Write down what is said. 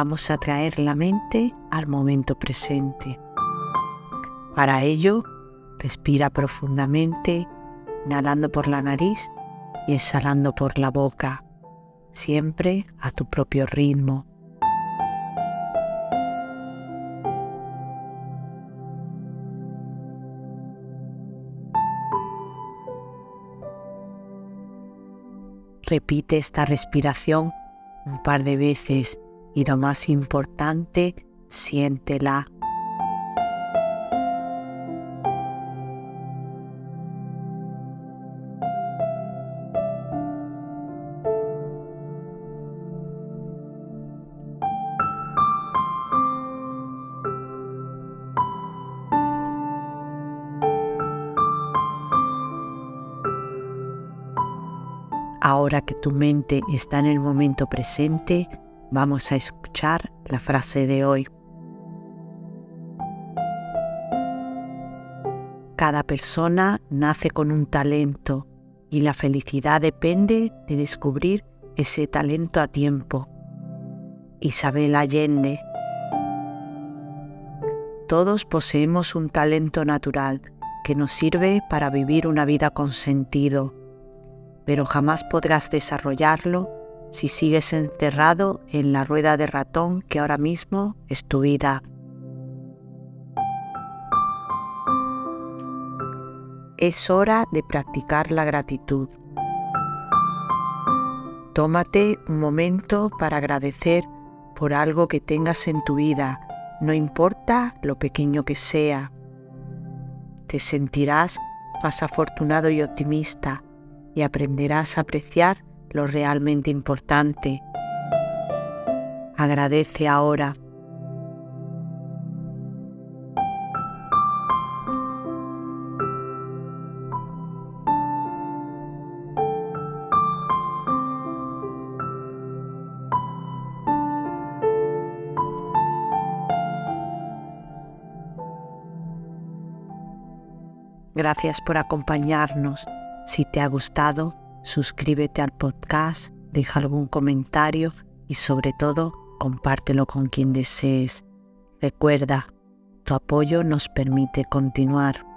Vamos a traer la mente al momento presente. Para ello, respira profundamente, inhalando por la nariz y exhalando por la boca, siempre a tu propio ritmo. Repite esta respiración un par de veces y lo más importante, siéntela. Ahora que tu mente está en el momento presente, Vamos a escuchar la frase de hoy. Cada persona nace con un talento y la felicidad depende de descubrir ese talento a tiempo. Isabel Allende. Todos poseemos un talento natural que nos sirve para vivir una vida con sentido, pero jamás podrás desarrollarlo si sigues enterrado en la rueda de ratón que ahora mismo es tu vida. Es hora de practicar la gratitud. Tómate un momento para agradecer por algo que tengas en tu vida, no importa lo pequeño que sea. Te sentirás más afortunado y optimista y aprenderás a apreciar lo realmente importante. Agradece ahora. Gracias por acompañarnos. Si te ha gustado, suscríbete al podcast, deja algún comentario y sobre todo compártelo con quien desees. Recuerda, tu apoyo nos permite continuar.